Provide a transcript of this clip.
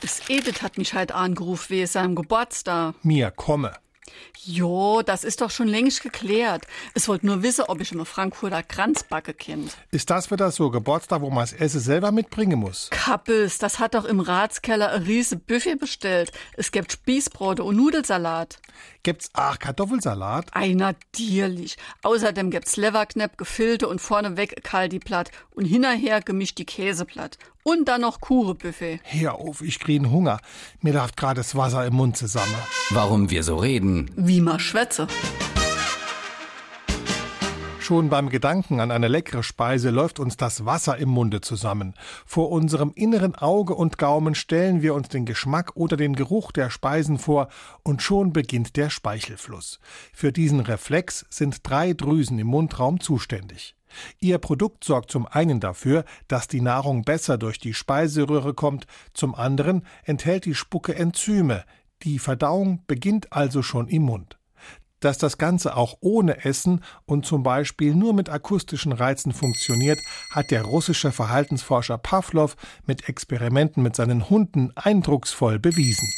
Das Edith hat mich halt angerufen wegen seinem Geburtstag. Mir komme. Jo, das ist doch schon längst geklärt. Es wollte nur wissen, ob ich immer Frankfurter Kranzbacke kennt. Ist das wieder so Geburtstag, wo man das Essen selber mitbringen muss? Kappes, das hat doch im Ratskeller ein riese Buffet bestellt. Es gibt Spießbrote und Nudelsalat. Gibt's auch Kartoffelsalat? Ei, natürlich. Außerdem gibt's Leverknepp, Gefilte und vorneweg Kaldi-Platt und hinterher gemischt die Käseplatt. Und dann noch Kurebuffet. Hör auf, ich krieg einen Hunger. Mir läuft gerade das Wasser im Mund zusammen. Warum wir so reden. Wie ma schwätze. Schon beim Gedanken an eine leckere Speise läuft uns das Wasser im Munde zusammen. Vor unserem inneren Auge und Gaumen stellen wir uns den Geschmack oder den Geruch der Speisen vor und schon beginnt der Speichelfluss. Für diesen Reflex sind drei Drüsen im Mundraum zuständig. Ihr Produkt sorgt zum einen dafür, dass die Nahrung besser durch die Speiseröhre kommt, zum anderen enthält die Spucke Enzyme. Die Verdauung beginnt also schon im Mund. Dass das Ganze auch ohne Essen und zum Beispiel nur mit akustischen Reizen funktioniert, hat der russische Verhaltensforscher Pawlow mit Experimenten mit seinen Hunden eindrucksvoll bewiesen.